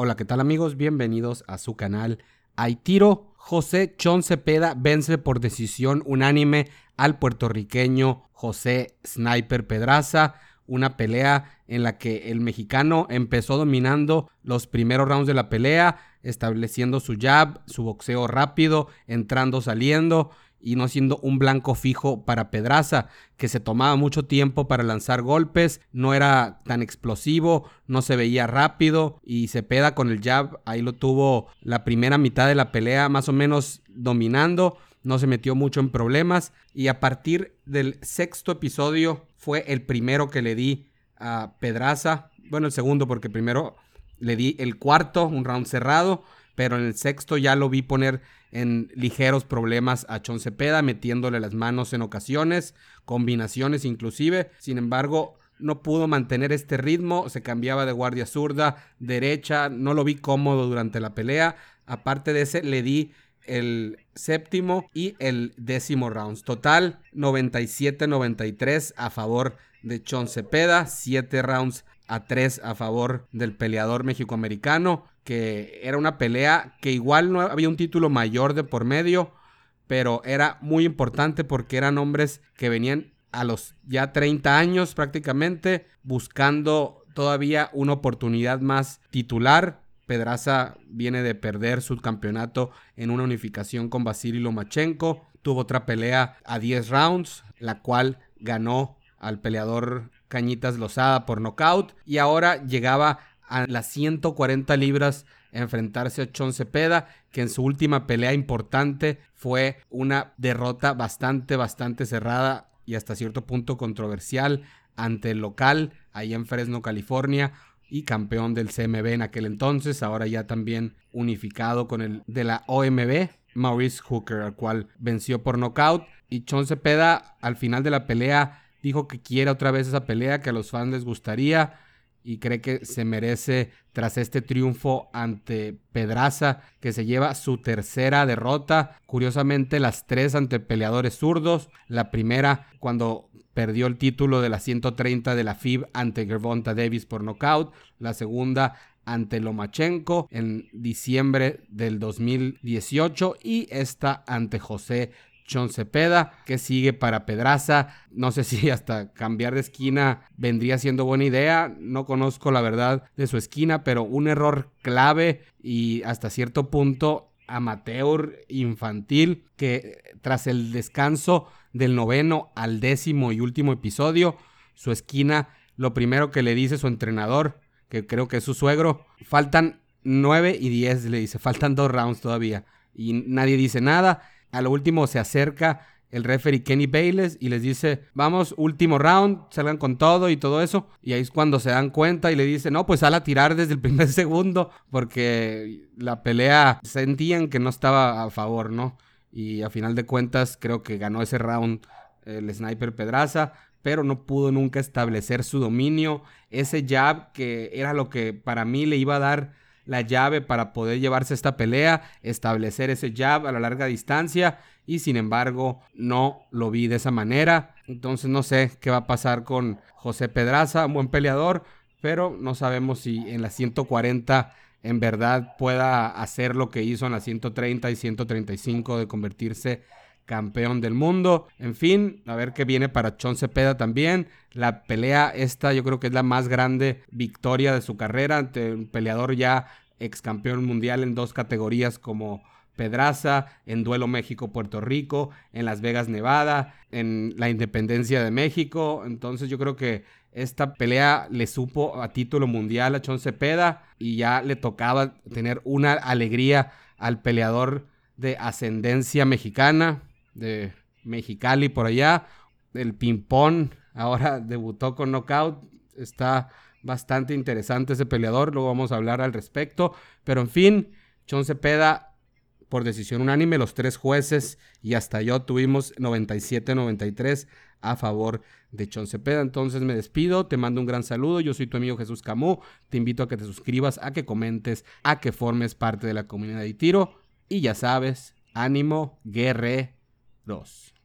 Hola, ¿qué tal amigos? Bienvenidos a su canal Hay Tiro. José Chon Cepeda vence por decisión unánime al puertorriqueño José Sniper Pedraza. Una pelea en la que el mexicano empezó dominando los primeros rounds de la pelea, estableciendo su jab, su boxeo rápido, entrando, saliendo y no siendo un blanco fijo para Pedraza, que se tomaba mucho tiempo para lanzar golpes, no era tan explosivo, no se veía rápido y Cepeda con el jab ahí lo tuvo la primera mitad de la pelea más o menos dominando, no se metió mucho en problemas y a partir del sexto episodio fue el primero que le di a Pedraza, bueno el segundo porque primero le di el cuarto, un round cerrado, pero en el sexto ya lo vi poner en ligeros problemas a Chon Cepeda, metiéndole las manos en ocasiones, combinaciones inclusive. Sin embargo, no pudo mantener este ritmo, se cambiaba de guardia zurda, derecha, no lo vi cómodo durante la pelea. Aparte de ese, le di el séptimo y el décimo rounds. Total 97-93 a favor de Chon Cepeda, 7 rounds a 3 a favor del peleador mexicoamericano que era una pelea que igual no había un título mayor de por medio, pero era muy importante porque eran hombres que venían a los ya 30 años prácticamente buscando todavía una oportunidad más titular. Pedraza viene de perder su campeonato en una unificación con Vasily Lomachenko. Tuvo otra pelea a 10 rounds, la cual ganó al peleador Cañitas Lozada por nocaut. Y ahora llegaba a las 140 libras enfrentarse a Chon Cepeda, que en su última pelea importante fue una derrota bastante, bastante cerrada y hasta cierto punto controversial ante el local, ahí en Fresno, California, y campeón del CMB en aquel entonces, ahora ya también unificado con el de la OMB, Maurice Hooker, al cual venció por nocaut. Y Chon Cepeda al final de la pelea dijo que quiere otra vez esa pelea, que a los fans les gustaría y cree que se merece tras este triunfo ante Pedraza, que se lleva su tercera derrota. Curiosamente, las tres ante peleadores zurdos. La primera cuando perdió el título de la 130 de la FIB ante Gervonta Davis por nocaut. La segunda ante Lomachenko en diciembre del 2018 y esta ante José John Cepeda, que sigue para Pedraza. No sé si hasta cambiar de esquina vendría siendo buena idea. No conozco la verdad de su esquina, pero un error clave y hasta cierto punto amateur infantil que tras el descanso del noveno al décimo y último episodio, su esquina, lo primero que le dice su entrenador, que creo que es su suegro, faltan nueve y diez, le dice, faltan dos rounds todavía. Y nadie dice nada a lo último se acerca el referee Kenny Bayless y les dice, vamos, último round, salgan con todo y todo eso. Y ahí es cuando se dan cuenta y le dicen, no, pues sal a tirar desde el primer segundo porque la pelea sentían que no estaba a favor, ¿no? Y a final de cuentas creo que ganó ese round el sniper Pedraza, pero no pudo nunca establecer su dominio. Ese jab que era lo que para mí le iba a dar la llave para poder llevarse esta pelea, establecer ese jab a la larga distancia y sin embargo no lo vi de esa manera. Entonces no sé qué va a pasar con José Pedraza, un buen peleador, pero no sabemos si en la 140 en verdad pueda hacer lo que hizo en la 130 y 135 de convertirse campeón del mundo. En fin, a ver qué viene para Chon Cepeda también. La pelea esta yo creo que es la más grande victoria de su carrera ante un peleador ya ex campeón mundial en dos categorías como Pedraza, en Duelo México-Puerto Rico, en Las Vegas, Nevada, en la Independencia de México. Entonces yo creo que esta pelea le supo a título mundial a Chon Cepeda y ya le tocaba tener una alegría al peleador de ascendencia mexicana de Mexicali por allá. El ping-pong ahora debutó con knockout. Está bastante interesante ese peleador. Luego vamos a hablar al respecto. Pero en fin, Chon Cepeda por decisión unánime, los tres jueces y hasta yo tuvimos 97-93 a favor de Chon Cepeda. Entonces me despido, te mando un gran saludo. Yo soy tu amigo Jesús Camú. Te invito a que te suscribas, a que comentes, a que formes parte de la comunidad de tiro. Y ya sabes, ánimo, guerre 2.